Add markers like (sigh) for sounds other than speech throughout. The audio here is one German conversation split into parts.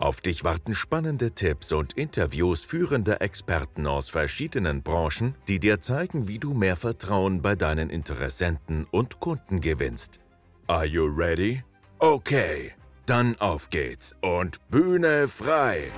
Auf dich warten spannende Tipps und Interviews führender Experten aus verschiedenen Branchen, die dir zeigen, wie du mehr Vertrauen bei deinen Interessenten und Kunden gewinnst. Are you ready? Okay, dann auf geht's und Bühne frei!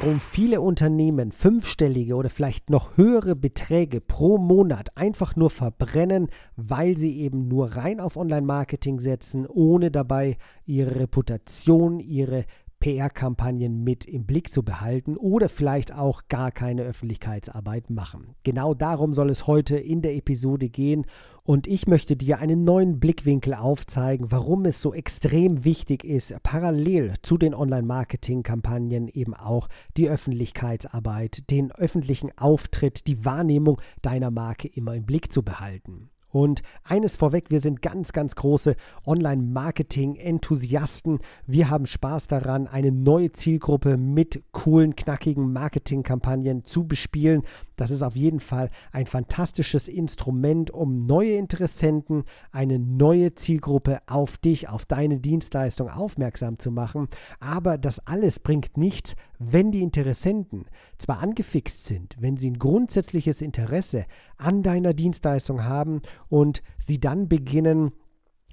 Warum viele Unternehmen fünfstellige oder vielleicht noch höhere Beträge pro Monat einfach nur verbrennen, weil sie eben nur rein auf Online-Marketing setzen, ohne dabei ihre Reputation, ihre PR-Kampagnen mit im Blick zu behalten oder vielleicht auch gar keine Öffentlichkeitsarbeit machen. Genau darum soll es heute in der Episode gehen und ich möchte dir einen neuen Blickwinkel aufzeigen, warum es so extrem wichtig ist, parallel zu den Online-Marketing-Kampagnen eben auch die Öffentlichkeitsarbeit, den öffentlichen Auftritt, die Wahrnehmung deiner Marke immer im Blick zu behalten. Und eines vorweg, wir sind ganz, ganz große Online-Marketing-Enthusiasten. Wir haben Spaß daran, eine neue Zielgruppe mit coolen, knackigen Marketingkampagnen zu bespielen. Das ist auf jeden Fall ein fantastisches Instrument, um neue Interessenten, eine neue Zielgruppe auf dich, auf deine Dienstleistung aufmerksam zu machen. Aber das alles bringt nichts, wenn die Interessenten zwar angefixt sind, wenn sie ein grundsätzliches Interesse an deiner Dienstleistung haben und sie dann beginnen,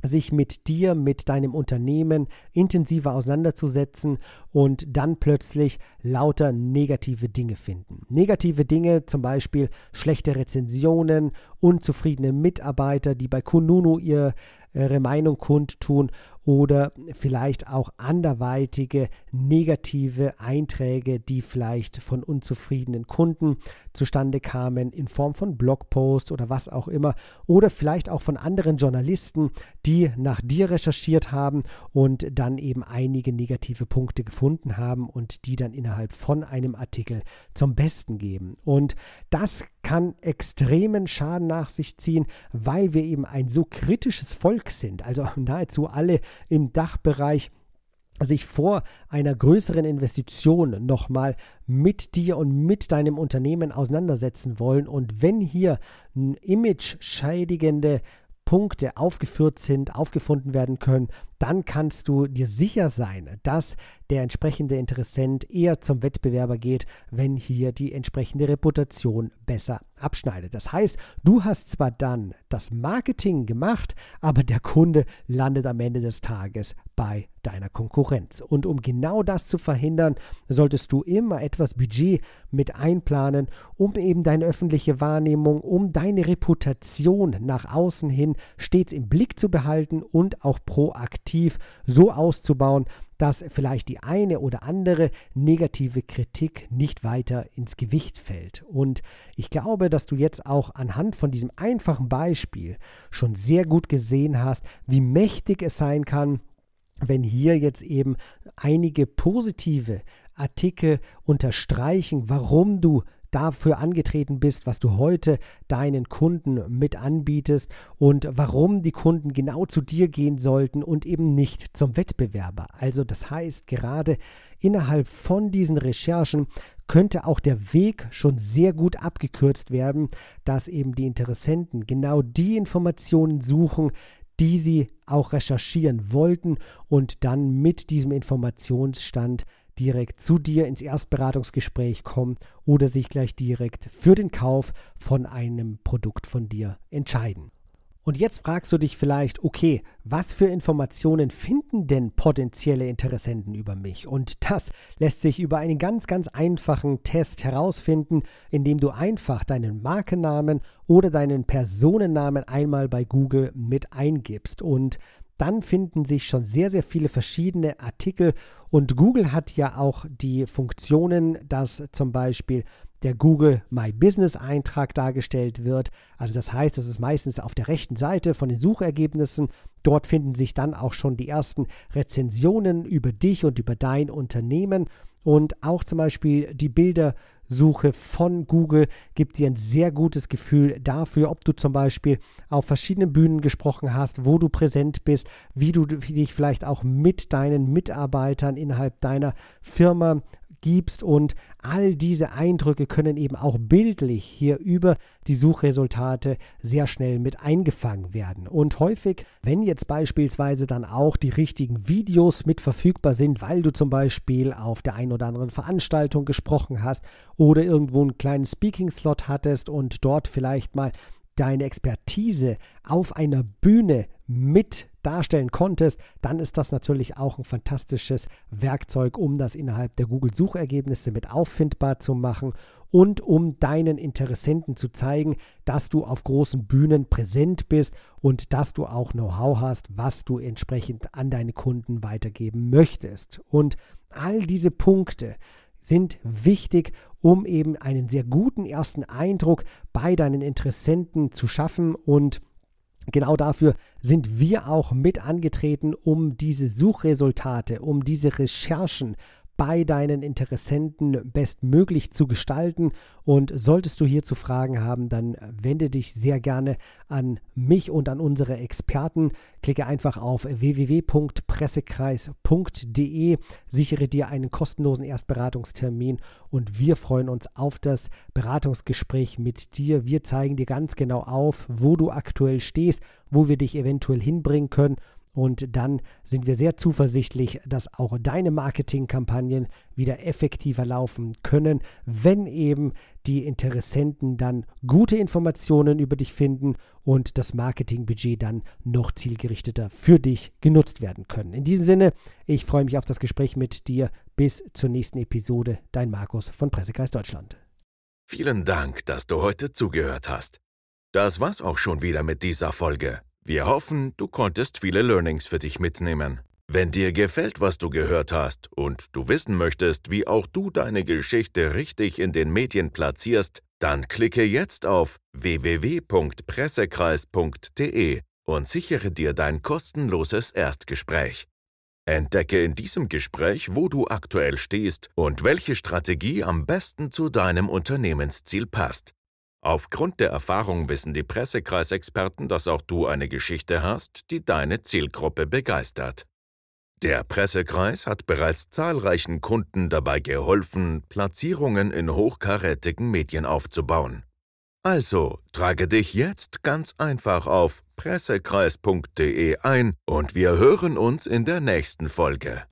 sich mit dir, mit deinem Unternehmen intensiver auseinanderzusetzen und dann plötzlich lauter negative Dinge finden. Negative Dinge, zum Beispiel schlechte Rezensionen, unzufriedene Mitarbeiter, die bei Kununu ihre Meinung kundtun oder vielleicht auch anderweitige negative Einträge, die vielleicht von unzufriedenen Kunden zustande kamen in Form von Blogposts oder was auch immer oder vielleicht auch von anderen Journalisten, die nach dir recherchiert haben und dann eben einige negative Punkte gefunden haben und die dann innerhalb von einem Artikel zum Besten geben. Und das kann extremen Schaden nach sich ziehen, weil wir eben ein so kritisches Volk sind. Also (laughs) nahezu alle im Dachbereich sich vor einer größeren Investition nochmal mit dir und mit deinem Unternehmen auseinandersetzen wollen. Und wenn hier image-schädigende Punkte aufgeführt sind, aufgefunden werden können, dann kannst du dir sicher sein, dass der entsprechende Interessent eher zum Wettbewerber geht, wenn hier die entsprechende Reputation besser abschneidet. Das heißt, du hast zwar dann das Marketing gemacht, aber der Kunde landet am Ende des Tages bei deiner Konkurrenz. Und um genau das zu verhindern, solltest du immer etwas Budget mit einplanen, um eben deine öffentliche Wahrnehmung, um deine Reputation nach außen hin stets im Blick zu behalten und auch proaktiv so auszubauen, dass vielleicht die eine oder andere negative Kritik nicht weiter ins Gewicht fällt. Und ich glaube, dass du jetzt auch anhand von diesem einfachen Beispiel schon sehr gut gesehen hast, wie mächtig es sein kann, wenn hier jetzt eben einige positive Artikel unterstreichen, warum du dafür angetreten bist, was du heute deinen Kunden mit anbietest und warum die Kunden genau zu dir gehen sollten und eben nicht zum Wettbewerber. Also das heißt, gerade innerhalb von diesen Recherchen könnte auch der Weg schon sehr gut abgekürzt werden, dass eben die Interessenten genau die Informationen suchen, die sie auch recherchieren wollten und dann mit diesem Informationsstand direkt zu dir ins Erstberatungsgespräch kommen oder sich gleich direkt für den Kauf von einem Produkt von dir entscheiden. Und jetzt fragst du dich vielleicht, okay, was für Informationen finden denn potenzielle Interessenten über mich? Und das lässt sich über einen ganz, ganz einfachen Test herausfinden, indem du einfach deinen Markennamen oder deinen Personennamen einmal bei Google mit eingibst. Und dann finden sich schon sehr, sehr viele verschiedene Artikel und Google hat ja auch die Funktionen, dass zum Beispiel der Google My Business Eintrag dargestellt wird. Also das heißt, das ist meistens auf der rechten Seite von den Suchergebnissen. Dort finden sich dann auch schon die ersten Rezensionen über dich und über dein Unternehmen und auch zum Beispiel die Bilder Suche von Google gibt dir ein sehr gutes Gefühl dafür, ob du zum Beispiel auf verschiedenen Bühnen gesprochen hast, wo du präsent bist, wie du dich vielleicht auch mit deinen Mitarbeitern innerhalb deiner Firma gibst und all diese Eindrücke können eben auch bildlich hier über die Suchresultate sehr schnell mit eingefangen werden. Und häufig, wenn jetzt beispielsweise dann auch die richtigen Videos mit verfügbar sind, weil du zum Beispiel auf der einen oder anderen Veranstaltung gesprochen hast oder irgendwo einen kleinen Speaking-Slot hattest und dort vielleicht mal deine Expertise auf einer Bühne mit darstellen konntest, dann ist das natürlich auch ein fantastisches Werkzeug, um das innerhalb der Google-Suchergebnisse mit auffindbar zu machen und um deinen Interessenten zu zeigen, dass du auf großen Bühnen präsent bist und dass du auch Know-how hast, was du entsprechend an deine Kunden weitergeben möchtest. Und all diese Punkte sind wichtig, um eben einen sehr guten ersten Eindruck bei deinen Interessenten zu schaffen und Genau dafür sind wir auch mit angetreten, um diese Suchresultate, um diese Recherchen bei deinen Interessenten bestmöglich zu gestalten. Und solltest du hierzu Fragen haben, dann wende dich sehr gerne an mich und an unsere Experten. Klicke einfach auf www.pressekreis.de, sichere dir einen kostenlosen Erstberatungstermin und wir freuen uns auf das Beratungsgespräch mit dir. Wir zeigen dir ganz genau auf, wo du aktuell stehst, wo wir dich eventuell hinbringen können und dann sind wir sehr zuversichtlich, dass auch deine Marketingkampagnen wieder effektiver laufen können, wenn eben die Interessenten dann gute Informationen über dich finden und das Marketingbudget dann noch zielgerichteter für dich genutzt werden können. In diesem Sinne, ich freue mich auf das Gespräch mit dir. Bis zur nächsten Episode. Dein Markus von Pressekreis Deutschland. Vielen Dank, dass du heute zugehört hast. Das war's auch schon wieder mit dieser Folge. Wir hoffen, du konntest viele Learnings für dich mitnehmen. Wenn dir gefällt, was du gehört hast und du wissen möchtest, wie auch du deine Geschichte richtig in den Medien platzierst, dann klicke jetzt auf www.pressekreis.de und sichere dir dein kostenloses Erstgespräch. Entdecke in diesem Gespräch, wo du aktuell stehst und welche Strategie am besten zu deinem Unternehmensziel passt. Aufgrund der Erfahrung wissen die Pressekreisexperten, dass auch du eine Geschichte hast, die deine Zielgruppe begeistert. Der Pressekreis hat bereits zahlreichen Kunden dabei geholfen, Platzierungen in hochkarätigen Medien aufzubauen. Also trage dich jetzt ganz einfach auf pressekreis.de ein und wir hören uns in der nächsten Folge.